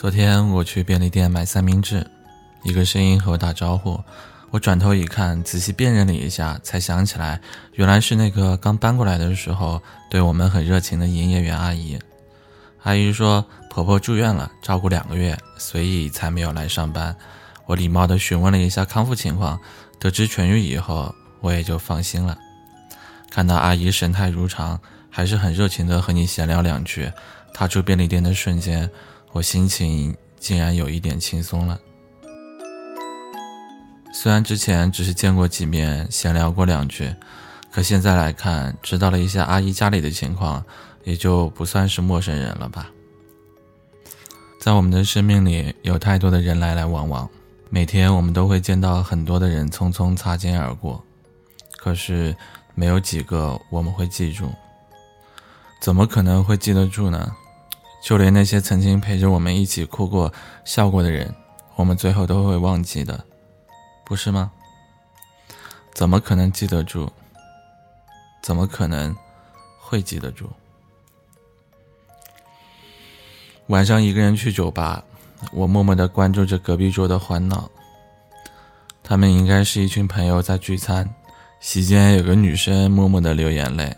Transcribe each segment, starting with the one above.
昨天我去便利店买三明治，一个声音和我打招呼。我转头一看，仔细辨认了一下，才想起来，原来是那个刚搬过来的时候对我们很热情的营业员阿姨。阿姨说婆婆住院了，照顾两个月，所以才没有来上班。我礼貌地询问了一下康复情况，得知痊愈以后，我也就放心了。看到阿姨神态如常，还是很热情地和你闲聊两句，踏出便利店的瞬间。我心情竟然有一点轻松了。虽然之前只是见过几面，闲聊过两句，可现在来看，知道了一下阿姨家里的情况，也就不算是陌生人了吧。在我们的生命里，有太多的人来来往往，每天我们都会见到很多的人匆匆擦肩而过，可是没有几个我们会记住。怎么可能会记得住呢？就连那些曾经陪着我们一起哭过、笑过的人，我们最后都会忘记的，不是吗？怎么可能记得住？怎么可能会记得住？晚上一个人去酒吧，我默默的关注着隔壁桌的欢闹。他们应该是一群朋友在聚餐，席间有个女生默默的流眼泪，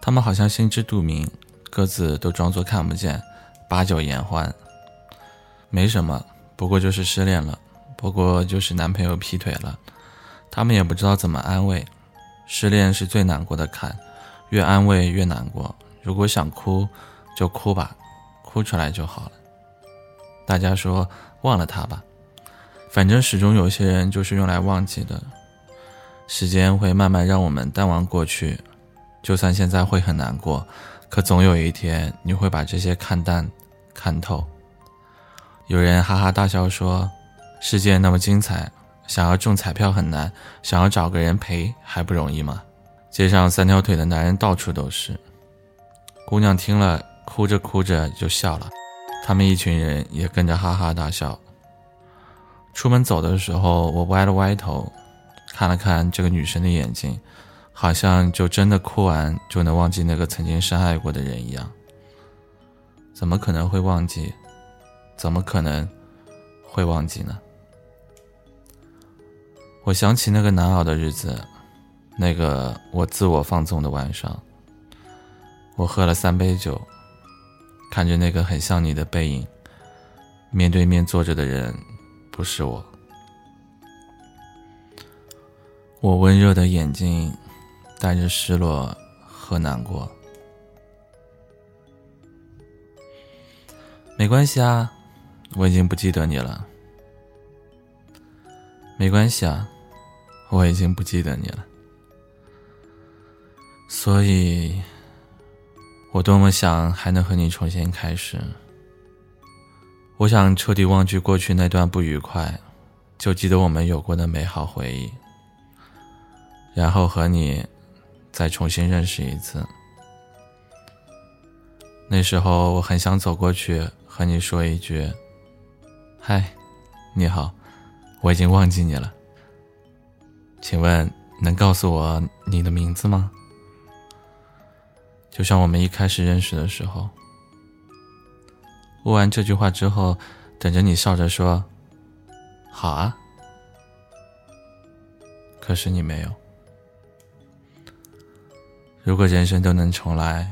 他们好像心知肚明。各自都装作看不见，把酒言欢。没什么，不过就是失恋了，不过就是男朋友劈腿了。他们也不知道怎么安慰。失恋是最难过的坎，越安慰越难过。如果想哭，就哭吧，哭出来就好了。大家说忘了他吧，反正始终有些人就是用来忘记的。时间会慢慢让我们淡忘过去，就算现在会很难过。可总有一天，你会把这些看淡、看透。有人哈哈大笑说：“世界那么精彩，想要中彩票很难，想要找个人陪还不容易吗？”街上三条腿的男人到处都是。姑娘听了，哭着哭着就笑了，他们一群人也跟着哈哈大笑。出门走的时候，我歪了歪头，看了看这个女生的眼睛。好像就真的哭完就能忘记那个曾经伤害过的人一样。怎么可能会忘记？怎么可能会忘记呢？我想起那个难熬的日子，那个我自我放纵的晚上。我喝了三杯酒，看着那个很像你的背影，面对面坐着的人不是我。我温热的眼睛。带着失落和难过，没关系啊，我已经不记得你了。没关系啊，我已经不记得你了。所以，我多么想还能和你重新开始。我想彻底忘记过去那段不愉快，就记得我们有过的美好回忆，然后和你。再重新认识一次。那时候我很想走过去和你说一句：“嗨，你好，我已经忘记你了。请问能告诉我你的名字吗？”就像我们一开始认识的时候。问完这句话之后，等着你笑着说：“好啊。”可是你没有。如果人生都能重来，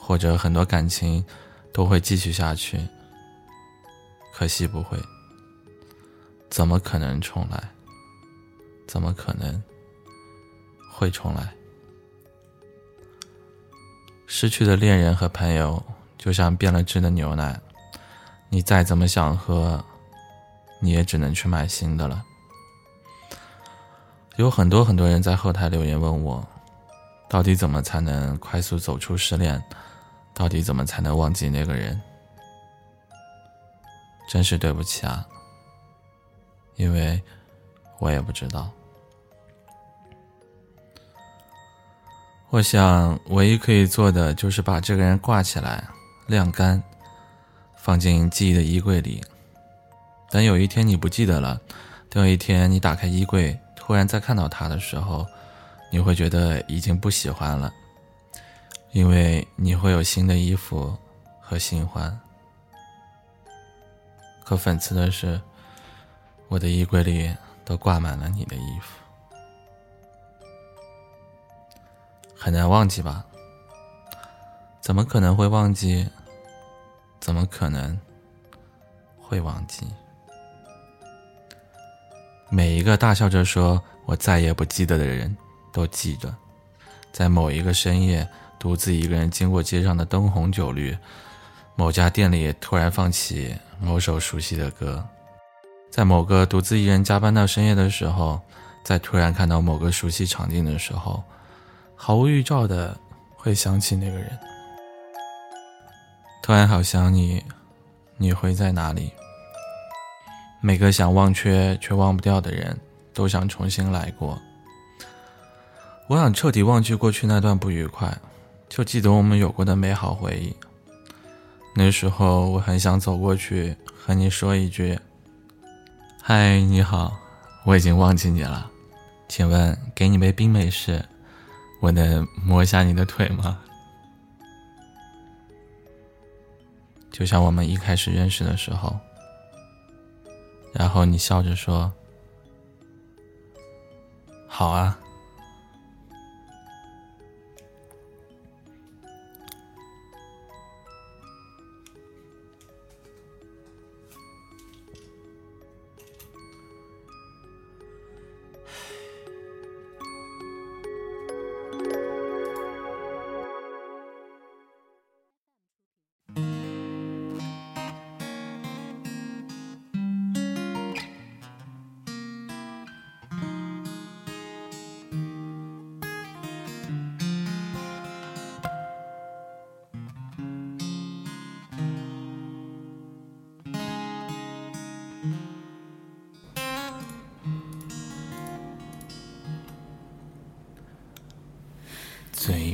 或者很多感情都会继续下去，可惜不会。怎么可能重来？怎么可能会重来？失去的恋人和朋友，就像变了质的牛奶，你再怎么想喝，你也只能去买新的了。有很多很多人在后台留言问我。到底怎么才能快速走出失恋？到底怎么才能忘记那个人？真是对不起啊，因为我也不知道。我想，唯一可以做的就是把这个人挂起来，晾干，放进记忆的衣柜里。等有一天你不记得了，等有一天你打开衣柜，突然再看到他的时候。你会觉得已经不喜欢了，因为你会有新的衣服和新欢。可讽刺的是，我的衣柜里都挂满了你的衣服。很难忘记吧？怎么可能会忘记？怎么可能会忘记？每一个大笑着说我再也不记得的人，都记得，在某一个深夜，独自一个人经过街上的灯红酒绿，某家店里突然放起某首熟悉的歌，在某个独自一人加班到深夜的时候，在突然看到某个熟悉场景的时候。毫无预兆的会想起那个人，突然好想你，你会在哪里？每个想忘却却忘不掉的人，都想重新来过。我想彻底忘记过去那段不愉快，就记得我们有过的美好回忆。那时候我很想走过去和你说一句：“嗨，你好，我已经忘记你了，请问给你杯冰美式。”我能摸一下你的腿吗？就像我们一开始认识的时候，然后你笑着说：“好啊。”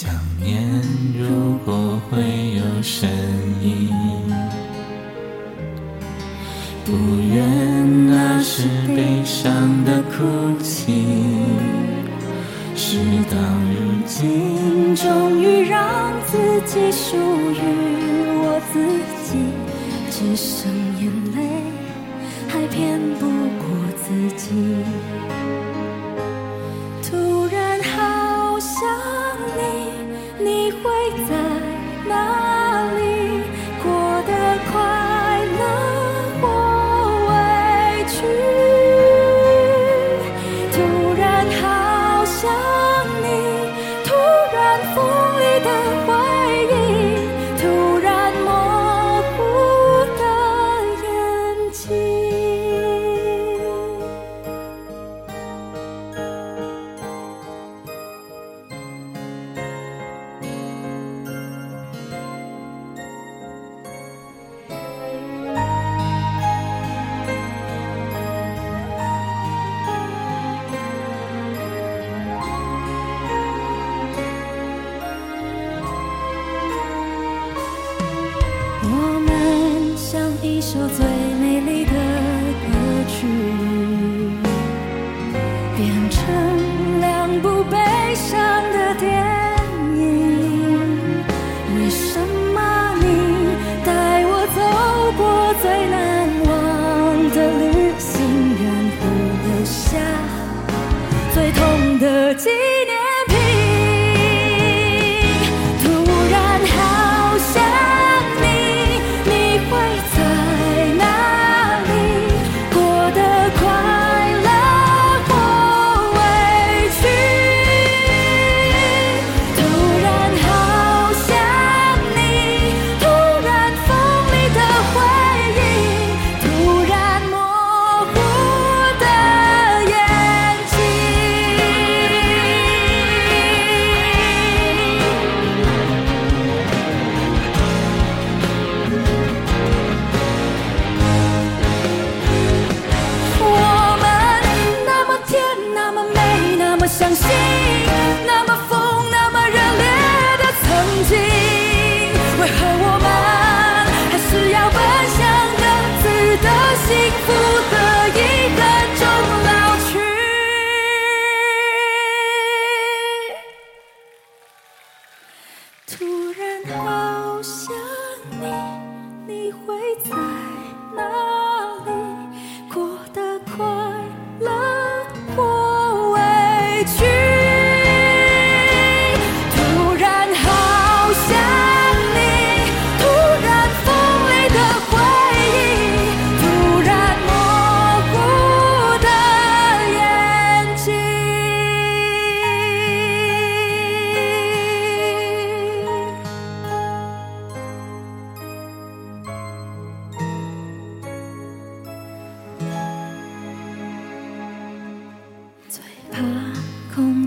想念如果会有声音，不愿那是悲伤的哭泣。事到如今，终于让自己属于我自己，只剩 sing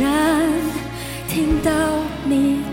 然听到你。